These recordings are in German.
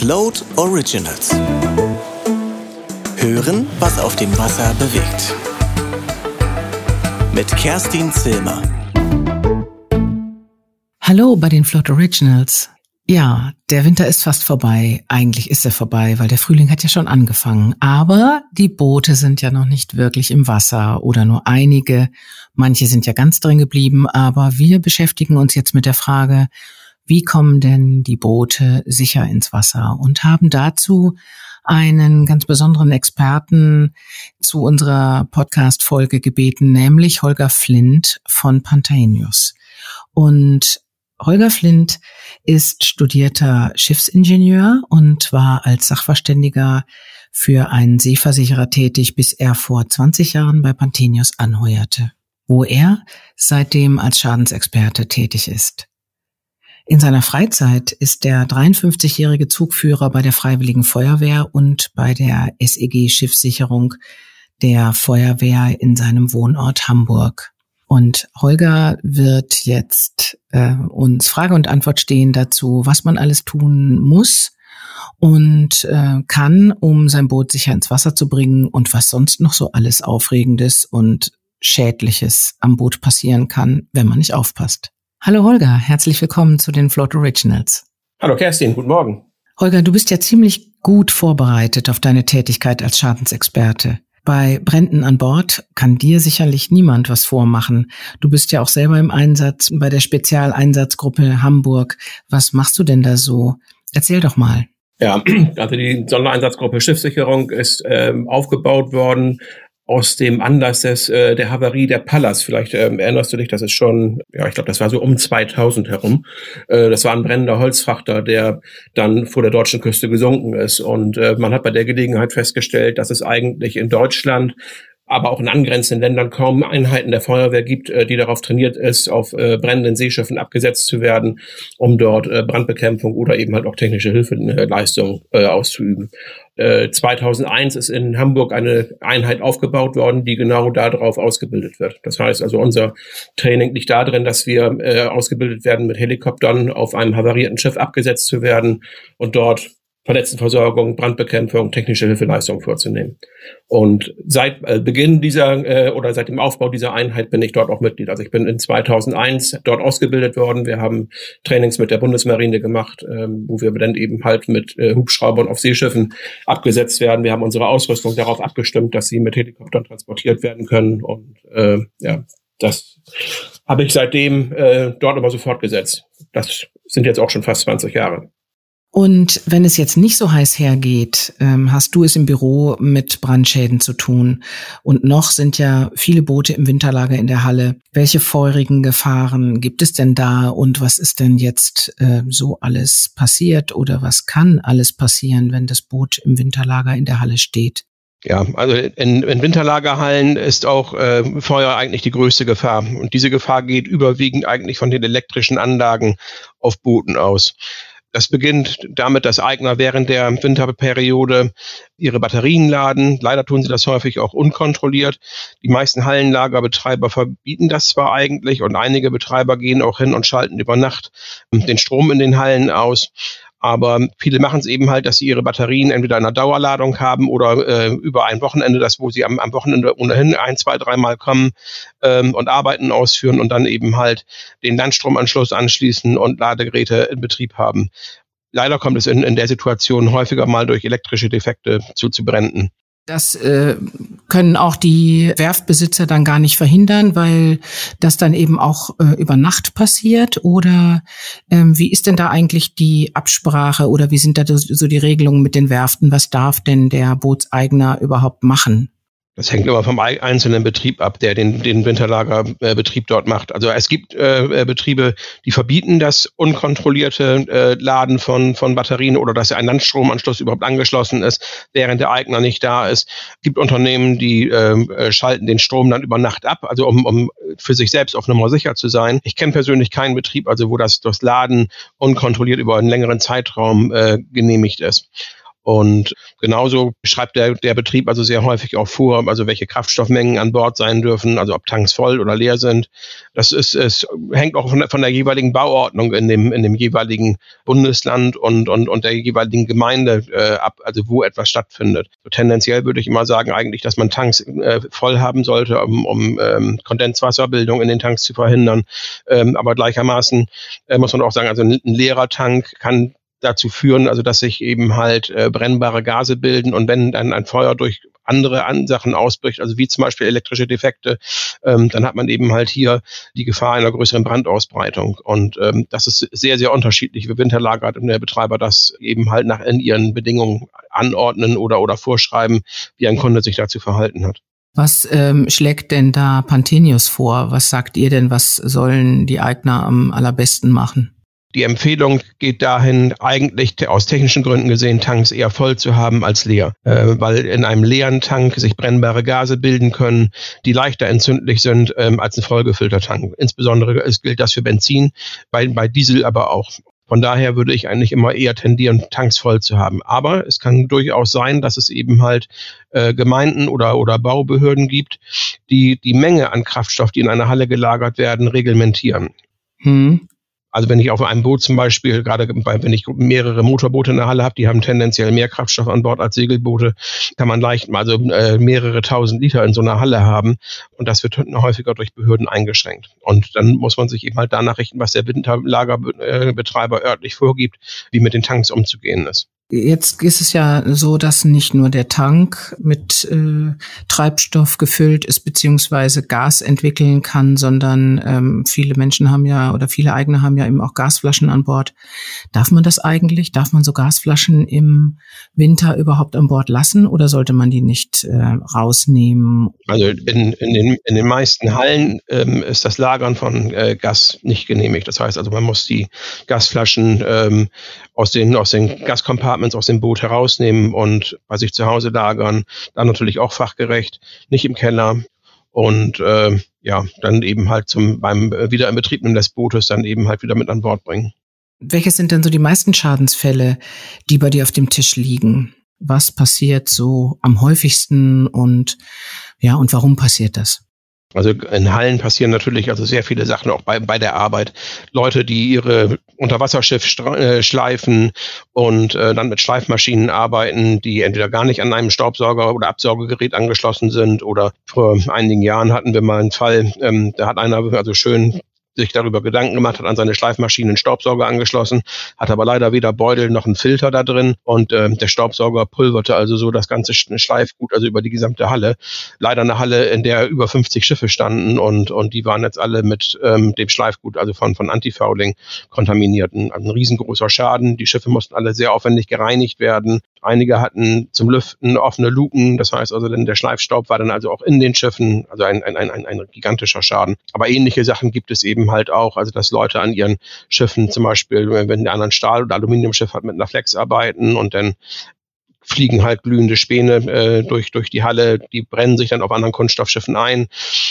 Float Originals. Hören, was auf dem Wasser bewegt. Mit Kerstin Zilmer. Hallo bei den Float Originals. Ja, der Winter ist fast vorbei. Eigentlich ist er vorbei, weil der Frühling hat ja schon angefangen. Aber die Boote sind ja noch nicht wirklich im Wasser oder nur einige. Manche sind ja ganz drin geblieben. Aber wir beschäftigen uns jetzt mit der Frage, wie kommen denn die Boote sicher ins Wasser und haben dazu einen ganz besonderen Experten zu unserer Podcast-Folge gebeten, nämlich Holger Flint von Pantaenius. Und Holger Flint ist studierter Schiffsingenieur und war als Sachverständiger für einen Seeversicherer tätig, bis er vor 20 Jahren bei Panthenius anheuerte, wo er seitdem als Schadensexperte tätig ist. In seiner Freizeit ist der 53-jährige Zugführer bei der Freiwilligen Feuerwehr und bei der SEG Schiffssicherung der Feuerwehr in seinem Wohnort Hamburg. Und Holger wird jetzt äh, uns Frage und Antwort stehen dazu, was man alles tun muss und äh, kann, um sein Boot sicher ins Wasser zu bringen und was sonst noch so alles Aufregendes und Schädliches am Boot passieren kann, wenn man nicht aufpasst. Hallo Holger, herzlich willkommen zu den Float Originals. Hallo Kerstin, guten Morgen. Holger, du bist ja ziemlich gut vorbereitet auf deine Tätigkeit als Schadensexperte. Bei Bränden an Bord kann dir sicherlich niemand was vormachen. Du bist ja auch selber im Einsatz bei der Spezialeinsatzgruppe Hamburg. Was machst du denn da so? Erzähl doch mal. Ja, also die Sondereinsatzgruppe Schiffssicherung ist ähm, aufgebaut worden aus dem Anlass des, äh, der Havarie der Pallas. Vielleicht ähm, erinnerst du dich, das ist schon, ja, ich glaube, das war so um 2000 herum. Äh, das war ein brennender Holzfrachter, der dann vor der deutschen Küste gesunken ist. Und äh, man hat bei der Gelegenheit festgestellt, dass es eigentlich in Deutschland aber auch in angrenzenden Ländern kaum Einheiten der Feuerwehr gibt, äh, die darauf trainiert ist, auf äh, brennenden Seeschiffen abgesetzt zu werden, um dort äh, Brandbekämpfung oder eben halt auch technische Hilfeleistung auszuüben. 2001 ist in Hamburg eine Einheit aufgebaut worden, die genau darauf ausgebildet wird. Das heißt also, unser Training liegt darin, dass wir ausgebildet werden, mit Helikoptern auf einem havarierten Schiff abgesetzt zu werden und dort Verletztenversorgung, Brandbekämpfung, technische Hilfeleistung vorzunehmen. Und seit äh, Beginn dieser äh, oder seit dem Aufbau dieser Einheit bin ich dort auch Mitglied. Also ich bin in 2001 dort ausgebildet worden. Wir haben Trainings mit der Bundesmarine gemacht, ähm, wo wir dann eben halt mit äh, Hubschraubern auf Seeschiffen abgesetzt werden. Wir haben unsere Ausrüstung darauf abgestimmt, dass sie mit Helikoptern transportiert werden können. Und äh, ja, das habe ich seitdem äh, dort aber so fortgesetzt. Das sind jetzt auch schon fast 20 Jahre. Und wenn es jetzt nicht so heiß hergeht, ähm, hast du es im Büro mit Brandschäden zu tun. Und noch sind ja viele Boote im Winterlager in der Halle. Welche feurigen Gefahren gibt es denn da und was ist denn jetzt äh, so alles passiert oder was kann alles passieren, wenn das Boot im Winterlager in der Halle steht? Ja, also in, in Winterlagerhallen ist auch äh, Feuer eigentlich die größte Gefahr. Und diese Gefahr geht überwiegend eigentlich von den elektrischen Anlagen auf Booten aus. Das beginnt damit, dass Eigner während der Winterperiode ihre Batterien laden. Leider tun sie das häufig auch unkontrolliert. Die meisten Hallenlagerbetreiber verbieten das zwar eigentlich und einige Betreiber gehen auch hin und schalten über Nacht den Strom in den Hallen aus. Aber viele machen es eben halt, dass sie ihre Batterien entweder in einer Dauerladung haben oder äh, über ein Wochenende, das wo sie am, am Wochenende ohnehin ein, zwei, dreimal kommen ähm, und Arbeiten ausführen und dann eben halt den Landstromanschluss anschließen und Ladegeräte in Betrieb haben. Leider kommt es in, in der Situation häufiger mal durch elektrische Defekte zu, zu Bränden. Das äh, können auch die Werftbesitzer dann gar nicht verhindern, weil das dann eben auch äh, über Nacht passiert. Oder ähm, wie ist denn da eigentlich die Absprache oder wie sind da so die Regelungen mit den Werften? Was darf denn der Bootseigner überhaupt machen? Das hängt immer vom einzelnen Betrieb ab, der den, den Winterlagerbetrieb dort macht. Also es gibt äh, Betriebe, die verbieten das unkontrollierte äh, Laden von, von Batterien oder dass ein Landstromanschluss überhaupt angeschlossen ist, während der Eigner nicht da ist. Es gibt Unternehmen, die ähm, äh, schalten den Strom dann über Nacht ab, also um, um für sich selbst auf Nummer sicher zu sein. Ich kenne persönlich keinen Betrieb, also wo das, das Laden unkontrolliert über einen längeren Zeitraum äh, genehmigt ist. Und genauso schreibt der, der Betrieb also sehr häufig auch vor, also welche Kraftstoffmengen an Bord sein dürfen, also ob Tanks voll oder leer sind. Das ist, es hängt auch von der, von der jeweiligen Bauordnung in dem, in dem jeweiligen Bundesland und, und, und der jeweiligen Gemeinde äh, ab, also wo etwas stattfindet. So tendenziell würde ich immer sagen, eigentlich, dass man Tanks äh, voll haben sollte, um, um ähm, Kondenswasserbildung in den Tanks zu verhindern. Ähm, aber gleichermaßen äh, muss man auch sagen, also ein, ein leerer Tank kann dazu führen, also dass sich eben halt äh, brennbare Gase bilden und wenn dann ein Feuer durch andere Sachen ausbricht, also wie zum Beispiel elektrische Defekte, ähm, dann hat man eben halt hier die Gefahr einer größeren Brandausbreitung. Und ähm, das ist sehr, sehr unterschiedlich, wie Winterlager und der Betreiber das eben halt nach in ihren Bedingungen anordnen oder, oder vorschreiben, wie ein Kunde sich dazu verhalten hat. Was ähm, schlägt denn da Panthenius vor? Was sagt ihr denn, was sollen die Eigner am allerbesten machen? Die Empfehlung geht dahin, eigentlich aus technischen Gründen gesehen, Tanks eher voll zu haben als leer, äh, weil in einem leeren Tank sich brennbare Gase bilden können, die leichter entzündlich sind ähm, als ein vollgefüllter Tank. Insbesondere es gilt das für Benzin, bei, bei Diesel aber auch. Von daher würde ich eigentlich immer eher tendieren, Tanks voll zu haben. Aber es kann durchaus sein, dass es eben halt äh, Gemeinden oder, oder Baubehörden gibt, die die Menge an Kraftstoff, die in einer Halle gelagert werden, reglementieren. Hm. Also wenn ich auf einem Boot zum Beispiel, gerade bei, wenn ich mehrere Motorboote in der Halle habe, die haben tendenziell mehr Kraftstoff an Bord als Segelboote, kann man leicht also äh, mehrere tausend Liter in so einer Halle haben. Und das wird häufiger durch Behörden eingeschränkt. Und dann muss man sich eben halt danach richten, was der Winterlagerbetreiber örtlich vorgibt, wie mit den Tanks umzugehen ist. Jetzt ist es ja so, dass nicht nur der Tank mit äh, Treibstoff gefüllt ist beziehungsweise Gas entwickeln kann, sondern ähm, viele Menschen haben ja oder viele eigene haben ja eben auch Gasflaschen an Bord. Darf man das eigentlich? Darf man so Gasflaschen im Winter überhaupt an Bord lassen oder sollte man die nicht äh, rausnehmen? Also in, in, den, in den meisten Hallen ähm, ist das Lagern von äh, Gas nicht genehmigt. Das heißt also, man muss die Gasflaschen ähm, aus den, aus den Gascompartments aus dem Boot herausnehmen und bei sich zu Hause lagern. Dann natürlich auch fachgerecht, nicht im Keller. Und äh, ja, dann eben halt zum beim Wiederinbetriebnehmen des Bootes dann eben halt wieder mit an Bord bringen. Welche sind denn so die meisten Schadensfälle, die bei dir auf dem Tisch liegen? Was passiert so am häufigsten und ja, und warum passiert das? Also in Hallen passieren natürlich also sehr viele Sachen auch bei, bei der Arbeit. Leute, die ihre Unterwasserschiff äh, schleifen und äh, dann mit Schleifmaschinen arbeiten, die entweder gar nicht an einem Staubsauger oder Absaugegerät angeschlossen sind oder vor einigen Jahren hatten wir mal einen Fall, ähm, da hat einer also schön sich darüber Gedanken gemacht, hat an seine Schleifmaschine einen Staubsauger angeschlossen, hat aber leider weder Beutel noch einen Filter da drin und äh, der Staubsauger pulverte also so das ganze Schleifgut, also über die gesamte Halle. Leider eine Halle, in der über 50 Schiffe standen und, und die waren jetzt alle mit ähm, dem Schleifgut, also von, von Antifouling kontaminiert. Ein, ein riesengroßer Schaden. Die Schiffe mussten alle sehr aufwendig gereinigt werden. Einige hatten zum Lüften offene Luken, das heißt also, denn der Schleifstaub war dann also auch in den Schiffen, also ein, ein, ein, ein gigantischer Schaden. Aber ähnliche Sachen gibt es eben halt auch, also dass Leute an ihren Schiffen zum Beispiel, wenn der anderen Stahl- oder Aluminiumschiff hat, mit einer Flex arbeiten und dann fliegen halt glühende Späne äh, durch, durch die Halle, die brennen sich dann auf anderen Kunststoffschiffen ein.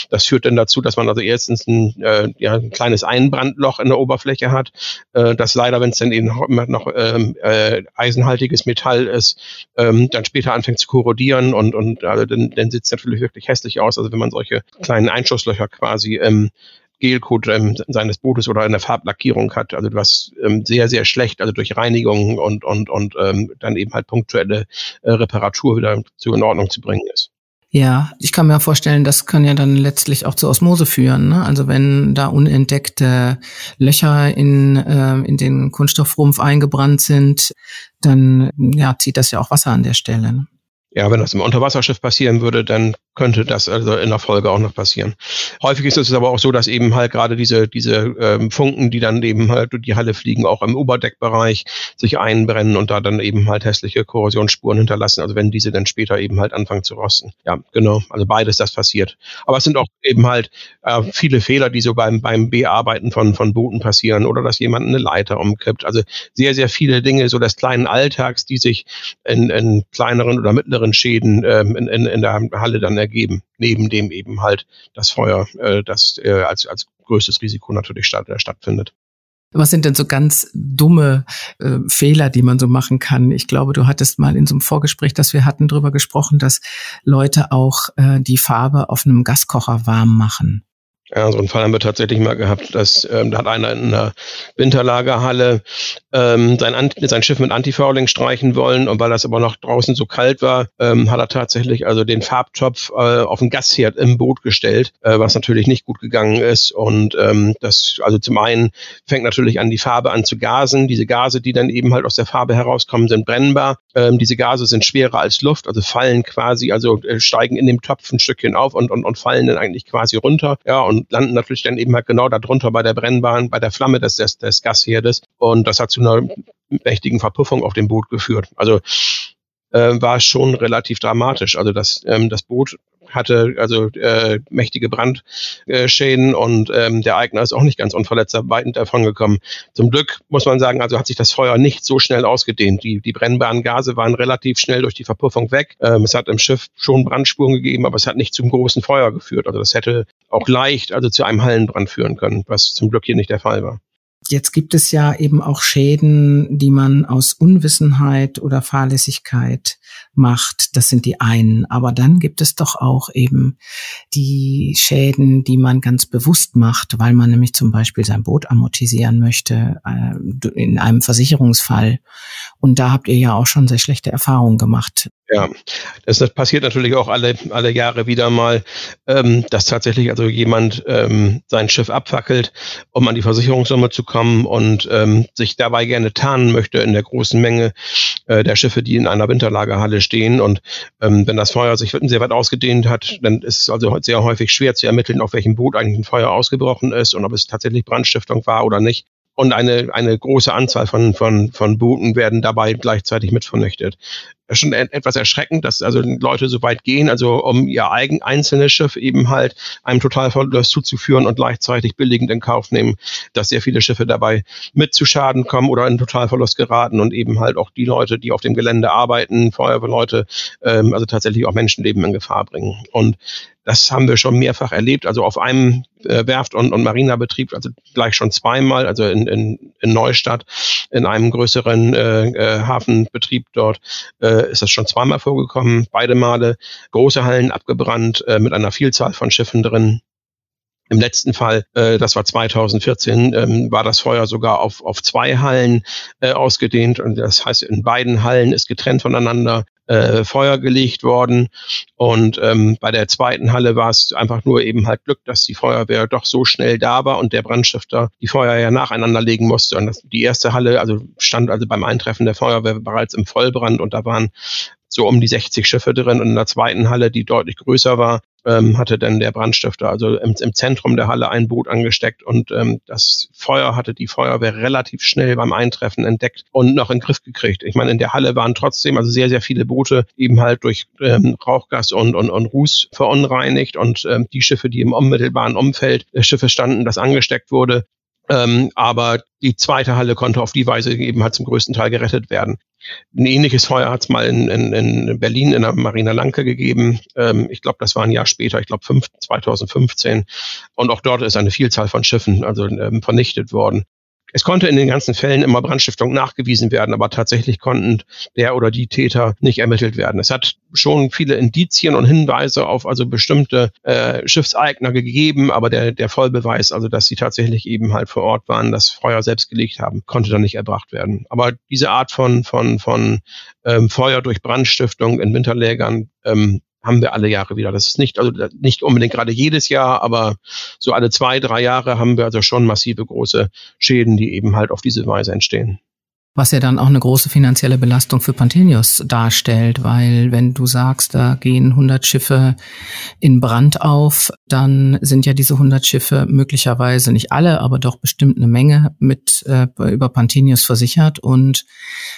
Das führt dann dazu, dass man also erstens ein, äh, ja, ein kleines Einbrandloch in der Oberfläche hat, äh, das leider, wenn es dann eben noch ähm, äh, eisenhaltiges Metall ist, ähm, dann später anfängt zu korrodieren und, und also dann, dann sieht es natürlich wirklich hässlich aus. Also wenn man solche kleinen Einschusslöcher quasi ähm, Gelcode ähm, seines Bootes oder eine Farblackierung hat, also was ähm, sehr, sehr schlecht, also durch Reinigung und, und, und ähm, dann eben halt punktuelle äh, Reparatur wieder zu in Ordnung zu bringen ist. Ja, ich kann mir vorstellen, das kann ja dann letztlich auch zur Osmose führen. Ne? Also wenn da unentdeckte Löcher in, äh, in den Kunststoffrumpf eingebrannt sind, dann ja, zieht das ja auch Wasser an der Stelle. Ne? Ja, wenn das im Unterwasserschiff passieren würde, dann könnte das also in der Folge auch noch passieren. Häufig ist es aber auch so, dass eben halt gerade diese, diese ähm, Funken, die dann eben halt durch die Halle fliegen, auch im Oberdeckbereich sich einbrennen und da dann eben halt hässliche Korrosionsspuren hinterlassen, also wenn diese dann später eben halt anfangen zu rosten. Ja, genau, also beides das passiert. Aber es sind auch eben halt äh, viele Fehler, die so beim, beim Bearbeiten von, von Booten passieren oder dass jemand eine Leiter umkippt. Also sehr, sehr viele Dinge so des kleinen Alltags, die sich in, in kleineren oder mittleren Schäden ähm, in, in, in der Halle dann ergeben, neben dem eben halt das Feuer, äh, das äh, als, als größtes Risiko natürlich statt, äh, stattfindet. Was sind denn so ganz dumme äh, Fehler, die man so machen kann? Ich glaube, du hattest mal in so einem Vorgespräch, das wir hatten, drüber gesprochen, dass Leute auch äh, die Farbe auf einem Gaskocher warm machen. Ja, so einen Fall haben wir tatsächlich mal gehabt, dass ähm, da hat einer in einer Winterlagerhalle ähm, sein, sein Schiff mit Antifouling streichen wollen und weil das aber noch draußen so kalt war, ähm, hat er tatsächlich also den Farbtopf äh, auf den Gasherd im Boot gestellt, äh, was natürlich nicht gut gegangen ist und ähm, das also zum einen fängt natürlich an die Farbe an zu gasen, diese Gase, die dann eben halt aus der Farbe herauskommen, sind brennbar. Ähm, diese Gase sind schwerer als Luft, also fallen quasi, also äh, steigen in dem Topf ein Stückchen auf und, und, und fallen dann eigentlich quasi runter. Ja, und und landen natürlich dann eben halt genau darunter bei der Brennbahn, bei der Flamme des, des, des Gasherdes. Und das hat zu einer mächtigen Verpuffung auf dem Boot geführt. Also äh, war schon relativ dramatisch. Also das, ähm, das Boot hatte also äh, mächtige Brandschäden und ähm, der Eigner ist auch nicht ganz unverletzt weit davon gekommen. Zum Glück muss man sagen, also hat sich das Feuer nicht so schnell ausgedehnt. Die, die brennbaren Gase waren relativ schnell durch die Verpuffung weg. Ähm, es hat im Schiff schon Brandspuren gegeben, aber es hat nicht zum großen Feuer geführt. Also das hätte auch leicht also zu einem Hallenbrand führen können, was zum Glück hier nicht der Fall war. Jetzt gibt es ja eben auch Schäden, die man aus Unwissenheit oder Fahrlässigkeit macht. Das sind die einen. Aber dann gibt es doch auch eben die Schäden, die man ganz bewusst macht, weil man nämlich zum Beispiel sein Boot amortisieren möchte äh, in einem Versicherungsfall. Und da habt ihr ja auch schon sehr schlechte Erfahrungen gemacht. Ja, das, das passiert natürlich auch alle, alle Jahre wieder mal, ähm, dass tatsächlich also jemand ähm, sein Schiff abfackelt, um an die Versicherungssumme zu kommen und ähm, sich dabei gerne tarnen möchte in der großen Menge äh, der Schiffe, die in einer Winterlagerhalle stehen. Und ähm, wenn das Feuer sich sehr weit ausgedehnt hat, dann ist es also sehr häufig schwer zu ermitteln, auf welchem Boot eigentlich ein Feuer ausgebrochen ist und ob es tatsächlich Brandstiftung war oder nicht und eine, eine große Anzahl von, von, von Booten werden dabei gleichzeitig mit vernichtet. Schon etwas erschreckend, dass also Leute so weit gehen, also um ihr eigen einzelnes Schiff eben halt einem Totalverlust zuzuführen und gleichzeitig billigend in Kauf nehmen, dass sehr viele Schiffe dabei mit zu Schaden kommen oder in Totalverlust geraten und eben halt auch die Leute, die auf dem Gelände arbeiten, Feuerwehrleute, ähm, also tatsächlich auch Menschenleben in Gefahr bringen. Und das haben wir schon mehrfach erlebt, also auf einem äh, Werft- und, und Marinebetrieb, also gleich schon zweimal, also in, in, in Neustadt, in einem größeren äh, äh, Hafenbetrieb dort, äh, ist das schon zweimal vorgekommen. Beide Male große Hallen abgebrannt äh, mit einer Vielzahl von Schiffen drin. Im letzten Fall, äh, das war 2014, ähm, war das Feuer sogar auf, auf zwei Hallen äh, ausgedehnt. Und das heißt, in beiden Hallen ist getrennt voneinander äh, Feuer gelegt worden. Und ähm, bei der zweiten Halle war es einfach nur eben halt Glück, dass die Feuerwehr doch so schnell da war und der Brandstifter die Feuer ja nacheinander legen musste. Und das, die erste Halle, also stand also beim Eintreffen der Feuerwehr bereits im Vollbrand und da waren so um die 60 Schiffe drin. Und in der zweiten Halle, die deutlich größer war, ähm, hatte dann der Brandstifter also im, im, Zentrum der Halle ein Boot angesteckt und ähm, das Feuer hatte die Feuerwehr relativ schnell beim Eintreffen entdeckt und noch in den Griff gekriegt. Ich meine, in der Halle waren trotzdem also sehr, sehr viele Boote eben halt durch ähm, Rauchgas und, und, und Ruß verunreinigt und ähm, die Schiffe, die im unmittelbaren Umfeld der Schiffe standen, das angesteckt wurde, ähm, aber die zweite Halle konnte auf die Weise eben halt zum größten Teil gerettet werden. Ein ähnliches Feuer hat es mal in, in, in Berlin in der Marina Lanke gegeben. Ähm, ich glaube, das war ein Jahr später, ich glaube 2015. Und auch dort ist eine Vielzahl von Schiffen also ähm, vernichtet worden. Es konnte in den ganzen Fällen immer Brandstiftung nachgewiesen werden, aber tatsächlich konnten der oder die Täter nicht ermittelt werden. Es hat schon viele Indizien und Hinweise auf also bestimmte äh, Schiffseigner gegeben, aber der, der Vollbeweis, also dass sie tatsächlich eben halt vor Ort waren, das Feuer selbst gelegt haben, konnte dann nicht erbracht werden. Aber diese Art von, von, von ähm, Feuer durch Brandstiftung in Winterlägern ähm, haben wir alle Jahre wieder. Das ist nicht, also nicht unbedingt gerade jedes Jahr, aber so alle zwei, drei Jahre haben wir also schon massive große Schäden, die eben halt auf diese Weise entstehen was ja dann auch eine große finanzielle Belastung für Pantenius darstellt, weil wenn du sagst, da gehen 100 Schiffe in Brand auf, dann sind ja diese 100 Schiffe möglicherweise nicht alle, aber doch bestimmt eine Menge mit äh, über Pantenius versichert. Und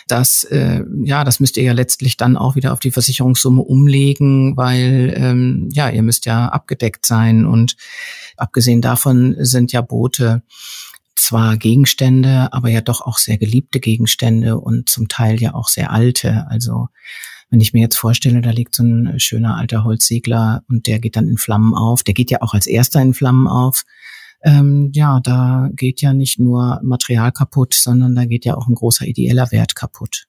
das äh, ja, das müsst ihr ja letztlich dann auch wieder auf die Versicherungssumme umlegen, weil ähm, ja, ihr müsst ja abgedeckt sein. Und abgesehen davon sind ja Boote zwar Gegenstände, aber ja doch auch sehr geliebte Gegenstände und zum Teil ja auch sehr alte. Also wenn ich mir jetzt vorstelle, da liegt so ein schöner alter Holzsegler und der geht dann in Flammen auf, der geht ja auch als erster in Flammen auf, ähm, ja, da geht ja nicht nur Material kaputt, sondern da geht ja auch ein großer ideeller Wert kaputt.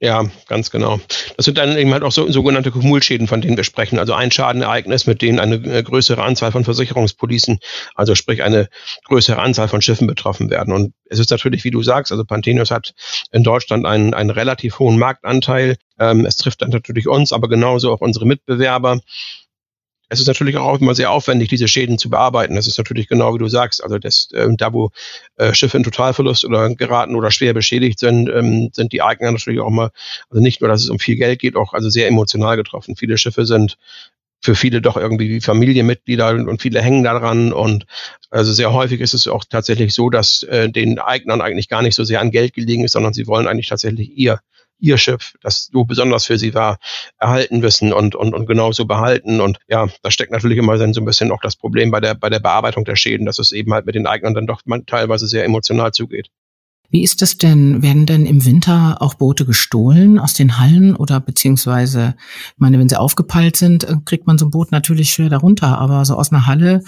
Ja, ganz genau. Das sind dann eben halt auch so sogenannte Kumulschäden, von denen wir sprechen. Also ein Schadenereignis, mit denen eine äh, größere Anzahl von Versicherungspolicen, also sprich eine größere Anzahl von Schiffen betroffen werden. Und es ist natürlich, wie du sagst, also Panthenius hat in Deutschland einen, einen relativ hohen Marktanteil. Ähm, es trifft dann natürlich uns, aber genauso auch unsere Mitbewerber es ist natürlich auch immer sehr aufwendig, diese Schäden zu bearbeiten. Das ist natürlich genau wie du sagst. Also das, äh, da, wo äh, Schiffe in Totalverlust oder geraten oder schwer beschädigt sind, ähm, sind die Eigner natürlich auch immer, also nicht nur, dass es um viel Geld geht, auch also sehr emotional getroffen. Viele Schiffe sind für viele doch irgendwie wie Familienmitglieder und viele hängen daran und also sehr häufig ist es auch tatsächlich so, dass äh, den Eignern eigentlich gar nicht so sehr an Geld gelegen ist, sondern sie wollen eigentlich tatsächlich ihr ihr Schiff, das so besonders für sie war, erhalten wissen und, und, und genauso behalten. Und ja, da steckt natürlich immer so ein bisschen auch das Problem bei der, bei der Bearbeitung der Schäden, dass es eben halt mit den Eignern dann doch teilweise sehr emotional zugeht. Wie ist das denn? Werden denn im Winter auch Boote gestohlen aus den Hallen oder beziehungsweise, ich meine, wenn sie aufgepeilt sind, äh, kriegt man so ein Boot natürlich schwer darunter, aber so aus einer Halle,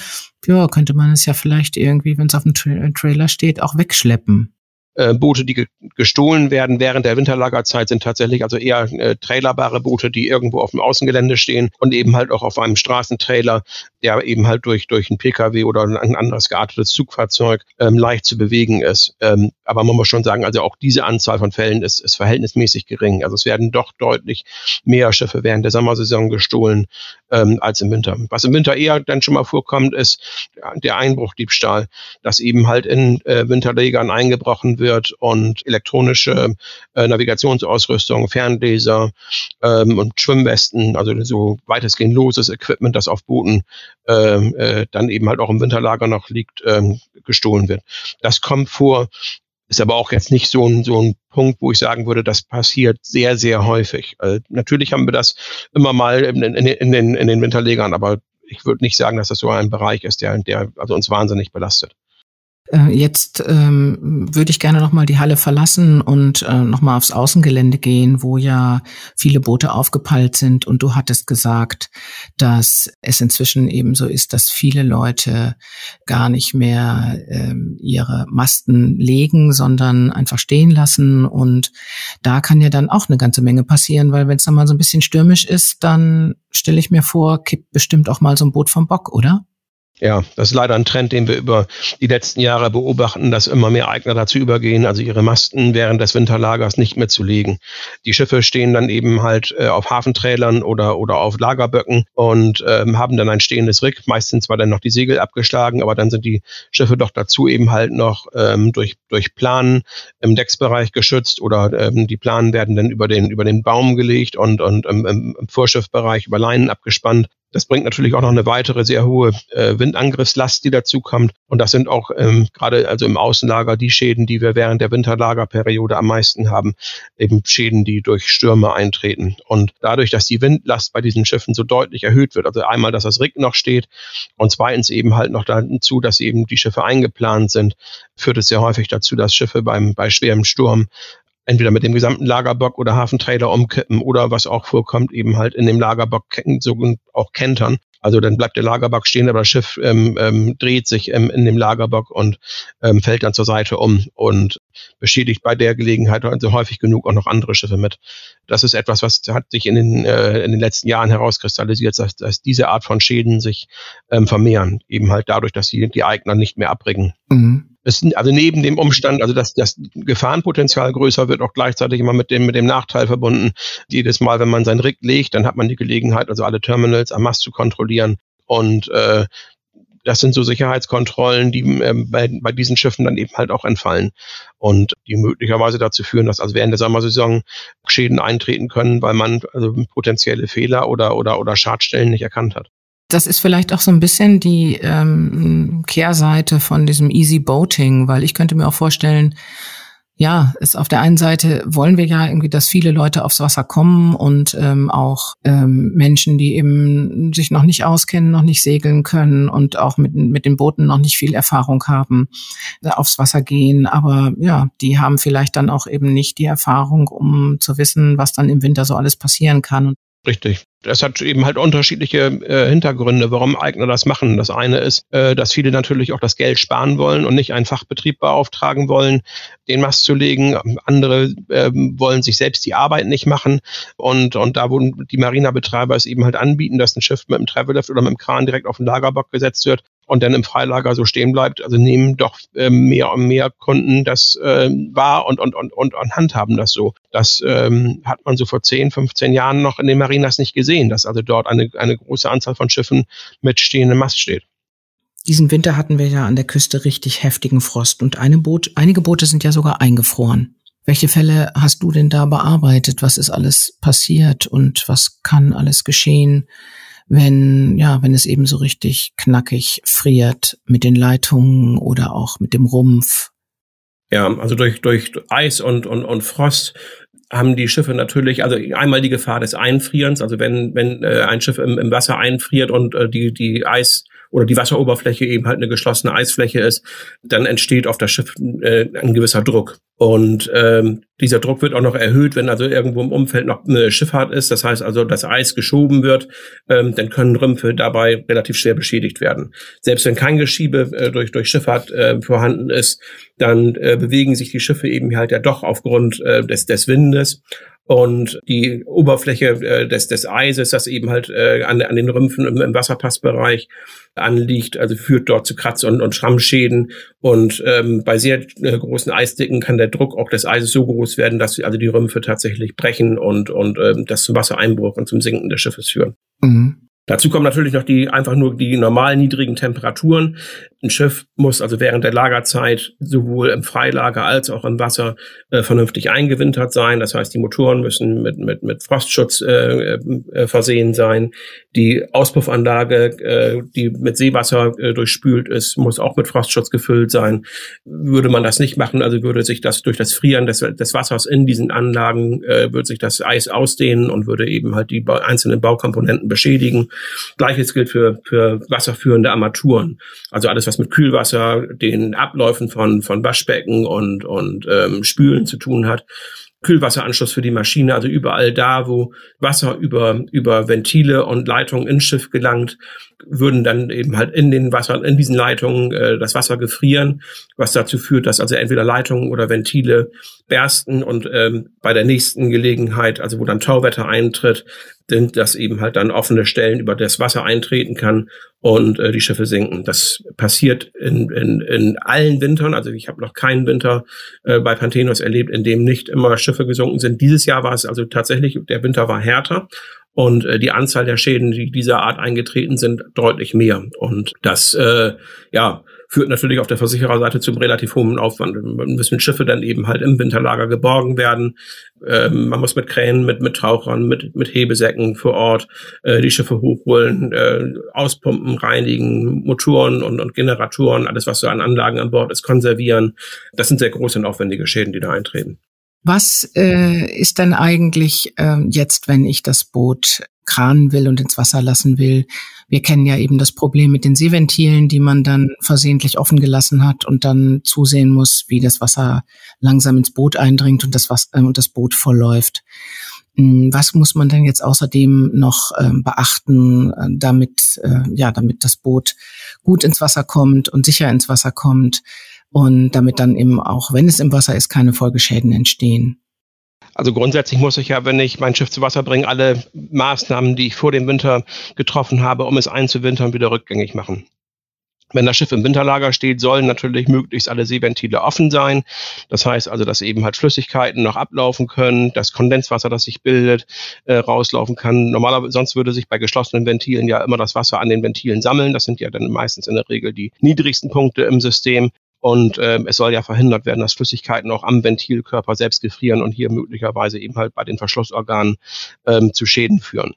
ja, könnte man es ja vielleicht irgendwie, wenn es auf dem Tra Trailer steht, auch wegschleppen. Äh, Boote, die ge gestohlen werden während der Winterlagerzeit, sind tatsächlich also eher äh, trailerbare Boote, die irgendwo auf dem Außengelände stehen und eben halt auch auf einem Straßentrailer, der eben halt durch, durch ein Pkw oder ein anderes geartetes Zugfahrzeug ähm, leicht zu bewegen ist. Ähm, aber man muss schon sagen, also auch diese Anzahl von Fällen ist, ist verhältnismäßig gering. Also es werden doch deutlich mehr Schiffe während der Sommersaison gestohlen ähm, als im Winter. Was im Winter eher dann schon mal vorkommt, ist der Einbruchdiebstahl, dass eben halt in äh, Winterlegern eingebrochen wird und elektronische äh, Navigationsausrüstung, Fernleser ähm, und Schwimmwesten, also so weitestgehend loses Equipment, das auf Booten ähm, äh, dann eben halt auch im Winterlager noch liegt, ähm, gestohlen wird. Das kommt vor, ist aber auch jetzt nicht so ein, so ein Punkt, wo ich sagen würde, das passiert sehr, sehr häufig. Also natürlich haben wir das immer mal in, in, in, den, in den Winterlegern, aber ich würde nicht sagen, dass das so ein Bereich ist, der, der also uns wahnsinnig belastet. Äh, jetzt ähm, würde ich gerne nochmal die Halle verlassen und äh, nochmal aufs Außengelände gehen, wo ja viele Boote aufgepeilt sind. Und du hattest gesagt, dass es inzwischen eben so ist, dass viele Leute gar nicht mehr ähm, ihre Masten legen, sondern einfach stehen lassen. Und da kann ja dann auch eine ganze Menge passieren, weil wenn es dann mal so ein bisschen stürmisch ist, dann stelle ich mir vor, kippt bestimmt auch mal so ein Boot vom Bock, oder? Ja, das ist leider ein Trend, den wir über die letzten Jahre beobachten, dass immer mehr Eigner dazu übergehen, also ihre Masten während des Winterlagers nicht mehr zu legen. Die Schiffe stehen dann eben halt äh, auf Hafenträlern oder, oder auf Lagerböcken und ähm, haben dann ein stehendes Rick. Meistens war dann noch die Segel abgeschlagen, aber dann sind die Schiffe doch dazu eben halt noch ähm, durch, durch Planen im Decksbereich geschützt oder ähm, die Planen werden dann über den, über den Baum gelegt und, und im, im Vorschiffbereich über Leinen abgespannt. Das bringt natürlich auch noch eine weitere sehr hohe äh, Windangriffslast, die dazu kommt. Und das sind auch ähm, gerade also im Außenlager die Schäden, die wir während der Winterlagerperiode am meisten haben, eben Schäden, die durch Stürme eintreten. Und dadurch, dass die Windlast bei diesen Schiffen so deutlich erhöht wird, also einmal, dass das Rig noch steht und zweitens eben halt noch dazu, dass eben die Schiffe eingeplant sind, führt es sehr häufig dazu, dass Schiffe beim, bei schwerem Sturm entweder mit dem gesamten Lagerbock oder Hafentrailer umkippen oder was auch vorkommt, eben halt in dem Lagerbock so auch kentern. Also dann bleibt der Lagerbock stehen, aber das Schiff ähm, ähm, dreht sich ähm, in dem Lagerbock und ähm, fällt dann zur Seite um und beschädigt bei der Gelegenheit also häufig genug auch noch andere Schiffe mit. Das ist etwas, was hat sich in den, äh, in den letzten Jahren herauskristallisiert, dass, dass diese Art von Schäden sich ähm, vermehren, eben halt dadurch, dass sie die Eigner nicht mehr abbringen. Mhm. Es, also neben dem Umstand, also dass das Gefahrenpotenzial größer wird, auch gleichzeitig immer mit dem, mit dem Nachteil verbunden. Jedes Mal, wenn man sein Rig legt, dann hat man die Gelegenheit, also alle Terminals am Mast zu kontrollieren. Und äh, das sind so Sicherheitskontrollen, die äh, bei, bei diesen Schiffen dann eben halt auch entfallen und die möglicherweise dazu führen, dass also während der Sommersaison Schäden eintreten können, weil man also potenzielle Fehler oder, oder, oder Schadstellen nicht erkannt hat das ist vielleicht auch so ein bisschen die ähm, Kehrseite von diesem Easy Boating, weil ich könnte mir auch vorstellen, ja, ist auf der einen Seite wollen wir ja irgendwie, dass viele Leute aufs Wasser kommen und ähm, auch ähm, Menschen, die eben sich noch nicht auskennen, noch nicht segeln können und auch mit, mit den Booten noch nicht viel Erfahrung haben, äh, aufs Wasser gehen. Aber ja, die haben vielleicht dann auch eben nicht die Erfahrung, um zu wissen, was dann im Winter so alles passieren kann. Richtig. Das hat eben halt unterschiedliche äh, Hintergründe, warum Eigner das machen. Das eine ist, äh, dass viele natürlich auch das Geld sparen wollen und nicht einen Fachbetrieb beauftragen wollen, den Mast zu legen. Andere äh, wollen sich selbst die Arbeit nicht machen. Und, und da, wo die Marina-Betreiber es eben halt anbieten, dass ein Schiff mit einem Travellift oder mit einem Kran direkt auf den Lagerbock gesetzt wird, und dann im Freilager so stehen bleibt. Also nehmen doch äh, mehr und mehr Kunden das äh, wahr und, und, und, und, und handhaben das so. Das ähm, hat man so vor 10, 15 Jahren noch in den Marinas nicht gesehen, dass also dort eine, eine große Anzahl von Schiffen mit stehendem Mast steht. Diesen Winter hatten wir ja an der Küste richtig heftigen Frost und eine Boot, einige Boote sind ja sogar eingefroren. Welche Fälle hast du denn da bearbeitet? Was ist alles passiert und was kann alles geschehen? Wenn, ja, wenn es eben so richtig knackig friert mit den Leitungen oder auch mit dem Rumpf. Ja, also durch, durch Eis und, und, und Frost haben die Schiffe natürlich, also einmal die Gefahr des Einfrierens, also wenn, wenn äh, ein Schiff im, im Wasser einfriert und äh, die, die Eis oder die Wasseroberfläche eben halt eine geschlossene Eisfläche ist, dann entsteht auf das Schiff äh, ein gewisser Druck. Und ähm, dieser Druck wird auch noch erhöht, wenn also irgendwo im Umfeld noch eine Schifffahrt ist. Das heißt also, das Eis geschoben wird, ähm, dann können Rümpfe dabei relativ schwer beschädigt werden. Selbst wenn kein Geschiebe äh, durch, durch Schifffahrt äh, vorhanden ist, dann äh, bewegen sich die Schiffe eben halt ja doch aufgrund äh, des, des Windes und die Oberfläche äh, des, des Eises, das eben halt äh, an, an den Rümpfen im, im Wasserpassbereich anliegt, also führt dort zu Kratz- und, und Schrammschäden. Und ähm, bei sehr äh, großen Eisdicken kann der Druck auch des Eises so groß werden, dass also die Rümpfe tatsächlich brechen und, und ähm, das zum Wassereinbruch und zum Sinken des Schiffes führen. Mhm. Dazu kommen natürlich noch die einfach nur die normal niedrigen Temperaturen. Ein Schiff muss also während der Lagerzeit sowohl im Freilager als auch im Wasser äh, vernünftig eingewintert sein. Das heißt, die Motoren müssen mit, mit, mit Frostschutz äh, äh, versehen sein. Die Auspuffanlage, äh, die mit Seewasser äh, durchspült ist, muss auch mit Frostschutz gefüllt sein. Würde man das nicht machen, also würde sich das durch das Frieren des, des Wassers in diesen Anlagen, äh, würde sich das Eis ausdehnen und würde eben halt die einzelnen Baukomponenten beschädigen. Gleiches gilt für, für wasserführende Armaturen. Also alles, was mit Kühlwasser, den Abläufen von, von Waschbecken und, und ähm, Spülen zu tun hat. Kühlwasseranschluss für die Maschine, also überall da, wo Wasser über, über Ventile und Leitungen ins Schiff gelangt, würden dann eben halt in den Wasser, in diesen Leitungen äh, das Wasser gefrieren, was dazu führt, dass also entweder Leitungen oder Ventile bersten und ähm, bei der nächsten Gelegenheit, also wo dann Tauwetter eintritt, sind das eben halt dann offene Stellen, über das Wasser eintreten kann und äh, die Schiffe sinken. Das passiert in, in, in allen Wintern. Also ich habe noch keinen Winter äh, bei Panthenos erlebt, in dem nicht immer Schiffe gesunken sind. Dieses Jahr war es also tatsächlich, der Winter war härter und äh, die Anzahl der Schäden, die dieser Art eingetreten sind, deutlich mehr. Und das, äh, ja, führt natürlich auf der Versichererseite zum relativ hohen Aufwand. Man müssen Schiffe dann eben halt im Winterlager geborgen werden. Ähm, man muss mit Kränen, mit, mit Tauchern, mit, mit Hebesäcken vor Ort äh, die Schiffe hochholen, äh, auspumpen, reinigen, Motoren und, und Generatoren, alles was so an Anlagen an Bord ist, konservieren. Das sind sehr große und aufwendige Schäden, die da eintreten. Was äh, ist denn eigentlich äh, jetzt, wenn ich das Boot kranen will und ins Wasser lassen will? Wir kennen ja eben das Problem mit den Seeventilen, die man dann versehentlich offen gelassen hat und dann zusehen muss, wie das Wasser langsam ins Boot eindringt und das, Wasser, äh, und das Boot vollläuft. Hm, was muss man denn jetzt außerdem noch äh, beachten, damit, äh, ja, damit das Boot gut ins Wasser kommt und sicher ins Wasser kommt? Und damit dann eben auch, wenn es im Wasser ist, keine Folgeschäden entstehen. Also grundsätzlich muss ich ja, wenn ich mein Schiff zu Wasser bringe, alle Maßnahmen, die ich vor dem Winter getroffen habe, um es einzuwintern, wieder rückgängig machen. Wenn das Schiff im Winterlager steht, sollen natürlich möglichst alle Seeventile offen sein. Das heißt also, dass eben halt Flüssigkeiten noch ablaufen können, das Kondenswasser, das sich bildet, äh, rauslaufen kann. Normalerweise, sonst würde sich bei geschlossenen Ventilen ja immer das Wasser an den Ventilen sammeln. Das sind ja dann meistens in der Regel die niedrigsten Punkte im System. Und ähm, es soll ja verhindert werden, dass Flüssigkeiten auch am Ventilkörper selbst gefrieren und hier möglicherweise eben halt bei den Verschlussorganen ähm, zu Schäden führen.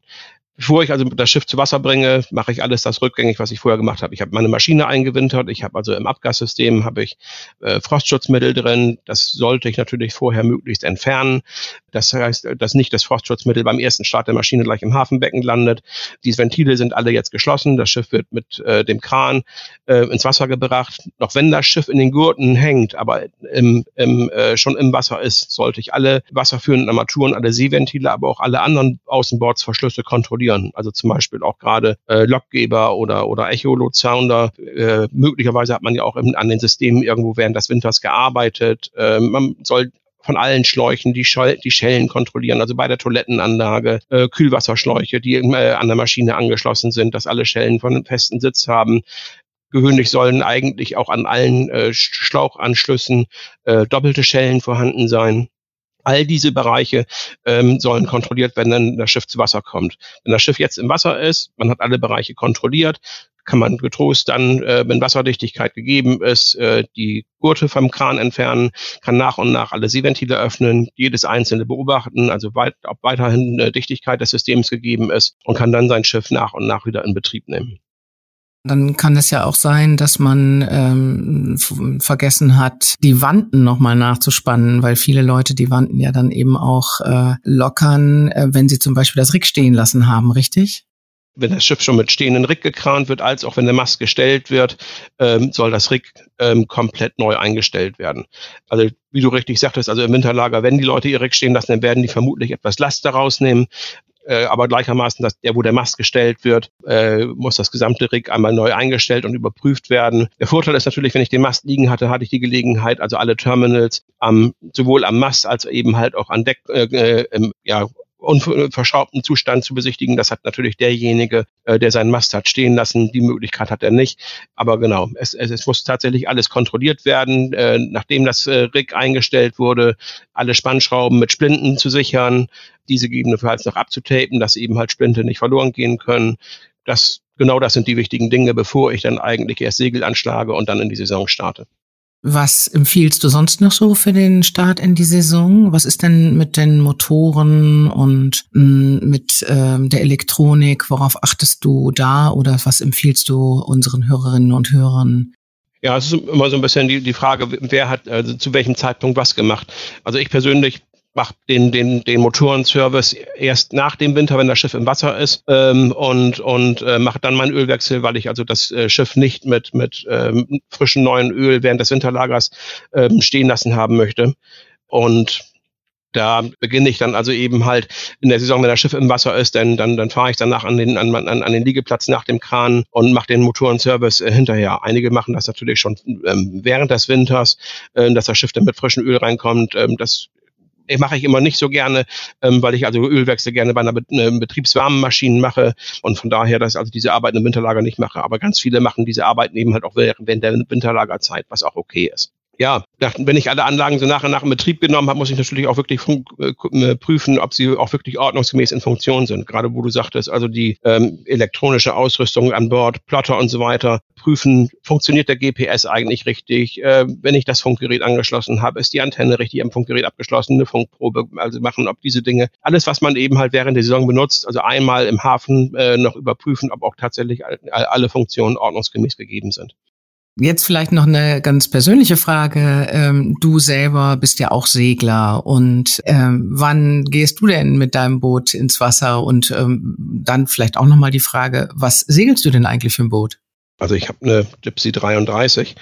Bevor ich also das Schiff zu Wasser bringe, mache ich alles das rückgängig, was ich vorher gemacht habe. Ich habe meine Maschine eingewintert, ich habe also im Abgassystem habe ich äh, Frostschutzmittel drin. Das sollte ich natürlich vorher möglichst entfernen. Das heißt, dass nicht das Frostschutzmittel beim ersten Start der Maschine gleich im Hafenbecken landet. Die Ventile sind alle jetzt geschlossen. Das Schiff wird mit äh, dem Kran äh, ins Wasser gebracht. Noch wenn das Schiff in den Gurten hängt, aber im, im, äh, schon im Wasser ist, sollte ich alle wasserführenden Armaturen, alle Seeventile, aber auch alle anderen Außenbordsverschlüsse kontrollieren kontrollieren. Also zum Beispiel auch gerade äh, Loggeber oder, oder Echolot-Sounder. Äh, möglicherweise hat man ja auch an den Systemen irgendwo während des Winters gearbeitet. Äh, man soll von allen Schläuchen die, Schall, die Schellen kontrollieren, also bei der Toilettenanlage, äh, Kühlwasserschläuche, die äh, an der Maschine angeschlossen sind, dass alle Schellen von einem festen Sitz haben. Gewöhnlich sollen eigentlich auch an allen äh, Schlauchanschlüssen äh, doppelte Schellen vorhanden sein. All diese Bereiche ähm, sollen kontrolliert werden, wenn das Schiff zu Wasser kommt. Wenn das Schiff jetzt im Wasser ist, man hat alle Bereiche kontrolliert, kann man getrost dann, äh, wenn Wasserdichtigkeit gegeben ist, äh, die Gurte vom Kran entfernen, kann nach und nach alle Seeventile öffnen, jedes einzelne beobachten, also weit, ob weiterhin äh, Dichtigkeit des Systems gegeben ist und kann dann sein Schiff nach und nach wieder in Betrieb nehmen. Dann kann es ja auch sein, dass man ähm, vergessen hat, die Wanden nochmal nachzuspannen, weil viele Leute die Wanden ja dann eben auch äh, lockern, äh, wenn sie zum Beispiel das Rick stehen lassen haben, richtig? wenn das Schiff schon mit stehenden Rick gekrant wird, als auch wenn der Mast gestellt wird, ähm, soll das Rick ähm, komplett neu eingestellt werden. Also wie du richtig sagtest, also im Winterlager, wenn die Leute ihr Rick stehen lassen, dann werden die vermutlich etwas Last daraus nehmen äh, aber gleichermaßen, dass der, wo der Mast gestellt wird, äh, muss das gesamte Rig einmal neu eingestellt und überprüft werden. Der Vorteil ist natürlich, wenn ich den Mast liegen hatte, hatte ich die Gelegenheit, also alle Terminals am, sowohl am Mast als eben halt auch an Deck, äh, äh, ja, unverschraubten Zustand zu besichtigen. Das hat natürlich derjenige, äh, der seinen Mast hat stehen lassen. Die Möglichkeit hat er nicht. Aber genau, es, es, es muss tatsächlich alles kontrolliert werden. Äh, nachdem das äh, Rig eingestellt wurde, alle Spannschrauben mit Splinten zu sichern, diese gegebenenfalls noch abzutapen, dass eben halt Splinte nicht verloren gehen können. Das, genau das sind die wichtigen Dinge, bevor ich dann eigentlich erst Segel anschlage und dann in die Saison starte. Was empfiehlst du sonst noch so für den Start in die Saison? Was ist denn mit den Motoren und mm, mit ähm, der Elektronik? Worauf achtest du da oder was empfiehlst du unseren Hörerinnen und Hörern? Ja, es ist immer so ein bisschen die, die Frage, wer hat also zu welchem Zeitpunkt was gemacht. Also ich persönlich macht den, den, den Motorenservice erst nach dem Winter, wenn das Schiff im Wasser ist ähm, und, und äh, macht dann meinen Ölwechsel, weil ich also das äh, Schiff nicht mit, mit ähm, frischem neuen Öl während des Winterlagers ähm, stehen lassen haben möchte. Und da beginne ich dann also eben halt in der Saison, wenn das Schiff im Wasser ist, dann, dann, dann fahre ich danach an den, an, an, an den Liegeplatz nach dem Kran und mache den Motorenservice äh, hinterher. Einige machen das natürlich schon ähm, während des Winters, äh, dass das Schiff dann mit frischem Öl reinkommt. Ähm, das mache ich immer nicht so gerne, ähm, weil ich also Ölwechsel gerne bei einer Be äh, betriebswarmen Maschine mache und von daher, dass ich also diese Arbeiten im Winterlager nicht mache. Aber ganz viele machen diese Arbeiten eben halt auch während der Winterlagerzeit, was auch okay ist ja, wenn ich alle Anlagen so nach und nach in Betrieb genommen habe, muss ich natürlich auch wirklich äh, äh, prüfen, ob sie auch wirklich ordnungsgemäß in Funktion sind. Gerade wo du sagtest, also die ähm, elektronische Ausrüstung an Bord, Plotter und so weiter, prüfen, funktioniert der GPS eigentlich richtig? Äh, wenn ich das Funkgerät angeschlossen habe, ist die Antenne richtig am Funkgerät abgeschlossen, eine Funkprobe, also machen, ob diese Dinge, alles, was man eben halt während der Saison benutzt, also einmal im Hafen äh, noch überprüfen, ob auch tatsächlich alle Funktionen ordnungsgemäß gegeben sind. Jetzt vielleicht noch eine ganz persönliche Frage. Ähm, du selber bist ja auch Segler und ähm, wann gehst du denn mit deinem Boot ins Wasser? Und ähm, dann vielleicht auch nochmal die Frage, was segelst du denn eigentlich für ein Boot? Also ich habe eine Gypsy 33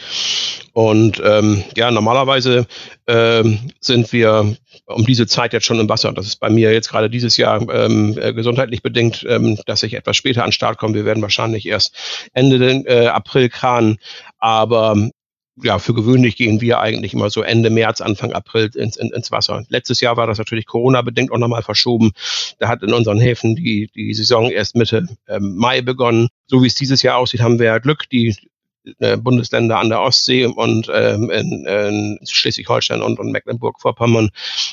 und ähm, ja, normalerweise ähm, sind wir um diese Zeit jetzt schon im Wasser. Das ist bei mir jetzt gerade dieses Jahr ähm, äh, gesundheitlich bedingt, ähm, dass ich etwas später an Start komme. Wir werden wahrscheinlich erst Ende äh, April kranen, aber ja, für gewöhnlich gehen wir eigentlich immer so Ende März, Anfang April ins, in, ins Wasser. Letztes Jahr war das natürlich Corona-bedingt auch nochmal verschoben. Da hat in unseren Häfen die, die Saison erst Mitte ähm, Mai begonnen. So wie es dieses Jahr aussieht, haben wir ja Glück. Die äh, Bundesländer an der Ostsee und ähm, in, in Schleswig-Holstein und, und Mecklenburg-Vorpommern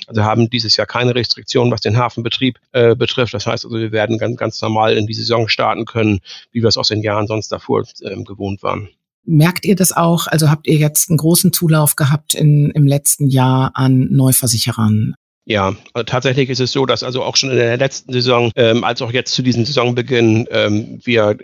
also haben dieses Jahr keine Restriktionen, was den Hafenbetrieb äh, betrifft. Das heißt also, wir werden ganz, ganz normal in die Saison starten können, wie wir es aus den Jahren sonst davor ähm, gewohnt waren. Merkt ihr das auch? Also habt ihr jetzt einen großen Zulauf gehabt in, im letzten Jahr an Neuversicherern? Ja, also tatsächlich ist es so, dass also auch schon in der letzten Saison, ähm, als auch jetzt zu diesem Saisonbeginn, ähm, wir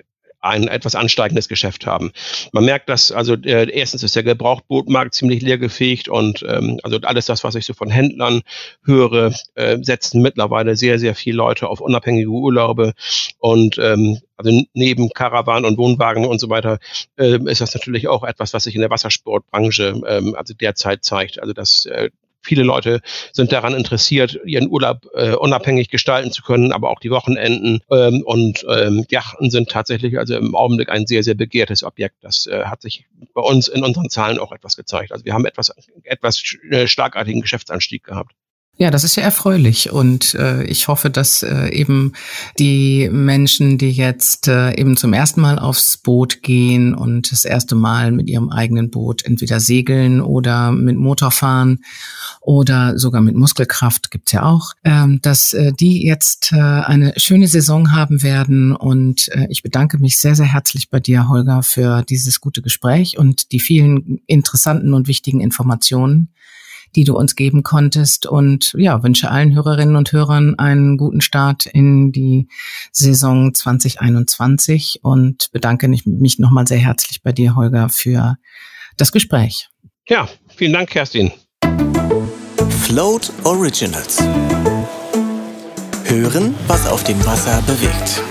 ein etwas ansteigendes Geschäft haben. Man merkt, dass also äh, erstens ist der Gebrauchtbootmarkt ziemlich leergefegt und ähm, also alles das, was ich so von Händlern höre, äh, setzen mittlerweile sehr, sehr viele Leute auf unabhängige Urlaube und ähm, also neben Karawan und Wohnwagen und so weiter äh, ist das natürlich auch etwas, was sich in der Wassersportbranche ähm, also derzeit zeigt. Also dass äh, Viele Leute sind daran interessiert, ihren Urlaub äh, unabhängig gestalten zu können, aber auch die Wochenenden ähm, und ähm, Yachten sind tatsächlich also im Augenblick ein sehr, sehr begehrtes Objekt. Das äh, hat sich bei uns in unseren Zahlen auch etwas gezeigt. Also wir haben etwas, etwas äh, starkartigen Geschäftsanstieg gehabt. Ja, das ist ja erfreulich. Und äh, ich hoffe, dass äh, eben die Menschen, die jetzt äh, eben zum ersten Mal aufs Boot gehen und das erste Mal mit ihrem eigenen Boot entweder segeln oder mit Motor fahren oder sogar mit Muskelkraft gibt's ja auch, ähm, dass äh, die jetzt äh, eine schöne Saison haben werden. Und äh, ich bedanke mich sehr, sehr herzlich bei dir, Holger, für dieses gute Gespräch und die vielen interessanten und wichtigen Informationen die du uns geben konntest. Und ja, wünsche allen Hörerinnen und Hörern einen guten Start in die Saison 2021 und bedanke mich nochmal sehr herzlich bei dir, Holger, für das Gespräch. Ja, vielen Dank, Kerstin. Float Originals. Hören, was auf dem Wasser bewegt.